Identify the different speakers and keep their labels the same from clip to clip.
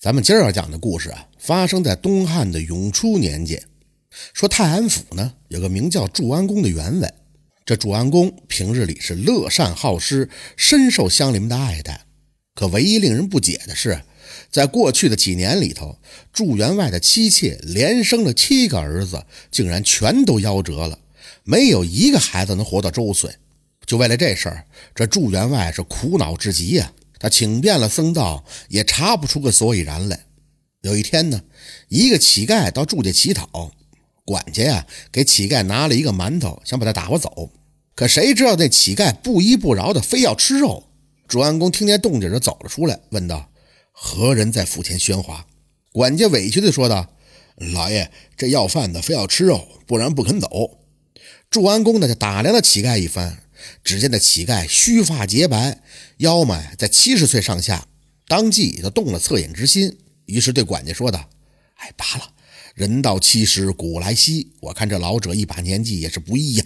Speaker 1: 咱们今儿要讲的故事啊，发生在东汉的永初年间。说泰安府呢，有个名叫祝安公的员外。这祝安公平日里是乐善好施，深受乡邻们的爱戴。可唯一令人不解的是，在过去的几年里头，祝员外的妻妾连生了七个儿子，竟然全都夭折了，没有一个孩子能活到周岁。就为了这事儿，这祝员外是苦恼至极呀。他请遍了僧道，也查不出个所以然来。有一天呢，一个乞丐到祝家乞讨，管家呀给乞丐拿了一个馒头，想把他打发走。可谁知道那乞丐不依不饶的，非要吃肉。祝安公听见动静就走了出来，问道：“何人在府前喧哗？”管家委屈的说道：“老爷，这要饭的非要吃肉，不然不肯走。”祝安公呢就打量了乞丐一番。只见那乞丐须发洁白，腰嘛在七十岁上下，当即就动了恻隐之心，于是对管家说道：“哎，罢了，人到七十古来稀，我看这老者一把年纪也是不易呀。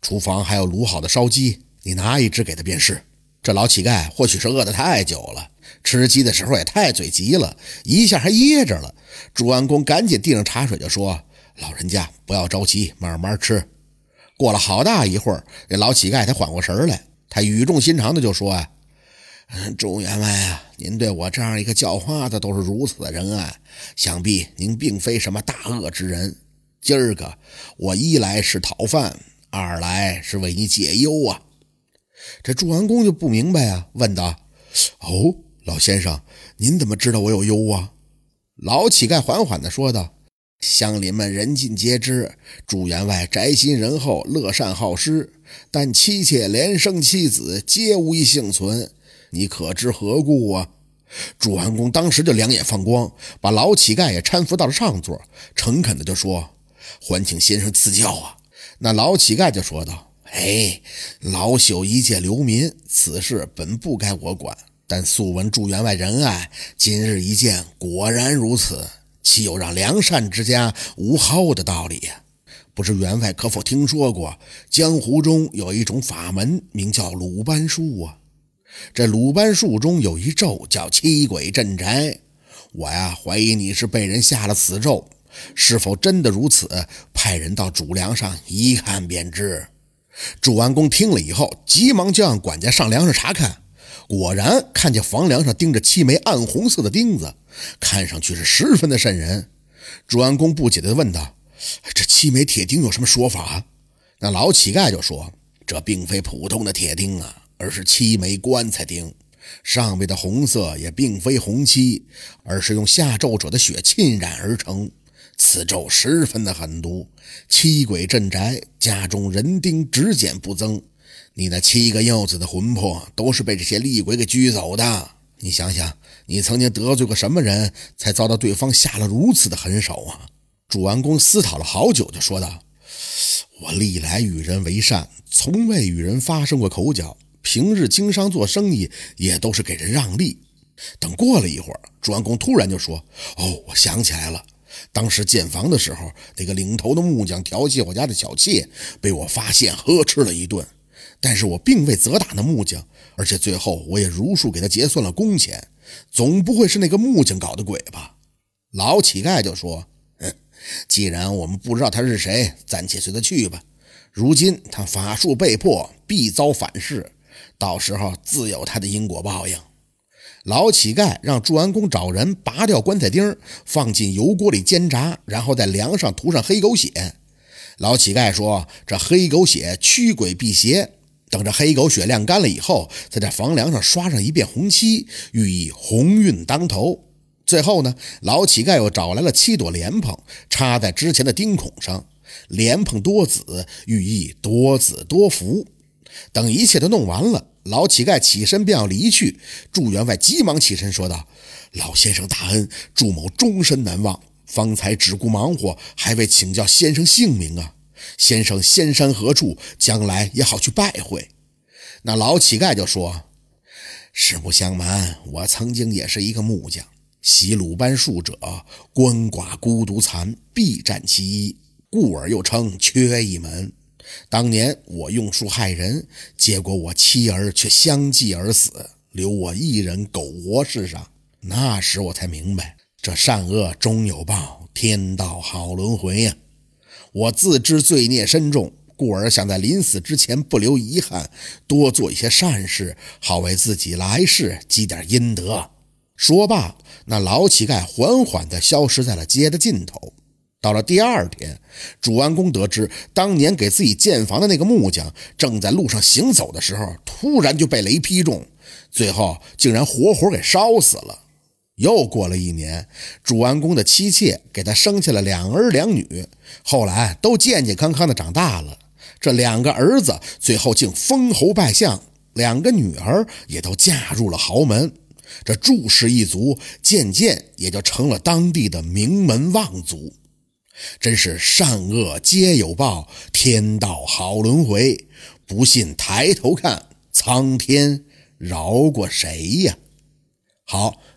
Speaker 1: 厨房还有卤好的烧鸡，你拿一只给他便是。这老乞丐或许是饿得太久了，吃鸡的时候也太嘴急了，一下还噎着了。朱安公赶紧递上茶水，就说：老人家不要着急，慢慢吃。”过了好大一会儿，这老乞丐才缓过神来。他语重心长的就说：“啊，朱员外啊，您对我这样一个叫花子都是如此的仁爱，想必您并非什么大恶之人。今儿个我一来是讨饭，二来是为你解忧啊。”这祝完公就不明白啊，问道：“哦，老先生，您怎么知道我有忧啊？”老乞丐缓缓的说道。乡邻们人尽皆知，朱员外宅心仁厚，乐善好施，但妻妾连生妻子，皆无一幸存。你可知何故啊？朱安公当时就两眼放光，把老乞丐也搀扶到了上座，诚恳的就说：“还请先生赐教啊！”那老乞丐就说道：“哎，老朽一介流民，此事本不该我管，但素闻朱员外仁爱，今日一见，果然如此。”岂有让良善之家无后的道理呀？不知员外可否听说过，江湖中有一种法门，名叫鲁班术啊。这鲁班术中有一咒叫七鬼镇宅。我呀，怀疑你是被人下了此咒，是否真的如此？派人到主梁上一看便知。祝完公听了以后，急忙就让管家上梁上查看。果然看见房梁上钉着七枚暗红色的钉子，看上去是十分的瘆人。朱安公不解地问道：“这七枚铁钉有什么说法？”那老乞丐就说：“这并非普通的铁钉啊，而是七枚棺材钉。上面的红色也并非红漆，而是用下咒者的血浸染而成。此咒十分的狠毒，七鬼镇宅，家中人丁只减不增。”你那七个幼子的魂魄都是被这些厉鬼给拘走的。你想想，你曾经得罪过什么人才遭到对方下了如此的狠手啊？祝完公思考了好久，就说道：“我历来与人为善，从未与人发生过口角。平日经商做生意，也都是给人让利。”等过了一会儿，祝完公突然就说：“哦，我想起来了，当时建房的时候，那个领头的木匠调戏我家的小妾，被我发现，呵斥了一顿。”但是我并未责打那木匠，而且最后我也如数给他结算了工钱，总不会是那个木匠搞的鬼吧？老乞丐就说：“哼，既然我们不知道他是谁，暂且随他去吧。如今他法术被破，必遭反噬，到时候自有他的因果报应。”老乞丐让祝安公找人拔掉棺材钉，放进油锅里煎炸，然后在梁上涂上黑狗血。老乞丐说：“这黑狗血驱鬼辟邪。”等着黑狗血晾干了以后，再在房梁上刷上一遍红漆，寓意鸿运当头。最后呢，老乞丐又找来了七朵莲蓬，插在之前的钉孔上，莲蓬多子，寓意多子多福。等一切都弄完了，老乞丐起身便要离去。祝员外急忙起身说道：“老先生大恩，祝某终身难忘。方才只顾忙活，还未请教先生姓名啊。”先生仙山何处？将来也好去拜会。那老乞丐就说：“实不相瞒，我曾经也是一个木匠，习鲁班术者，鳏寡孤独残，必占其一，故而又称缺一门。当年我用术害人，结果我妻儿却相继而死，留我一人苟活世上。那时我才明白，这善恶终有报，天道好轮回呀。我自知罪孽深重，故而想在临死之前不留遗憾，多做一些善事，好为自己来世积点阴德。说罢，那老乞丐缓缓地消失在了街的尽头。到了第二天，主安公得知，当年给自己建房的那个木匠，正在路上行走的时候，突然就被雷劈中，最后竟然活活给烧死了。又过了一年，主安公的妻妾给他生下了两儿两女，后来都健健康康的长大了。这两个儿子最后竟封侯拜相，两个女儿也都嫁入了豪门。这祝氏一族渐渐也就成了当地的名门望族。真是善恶皆有报，天道好轮回。不信抬头看，苍天饶过谁呀？好，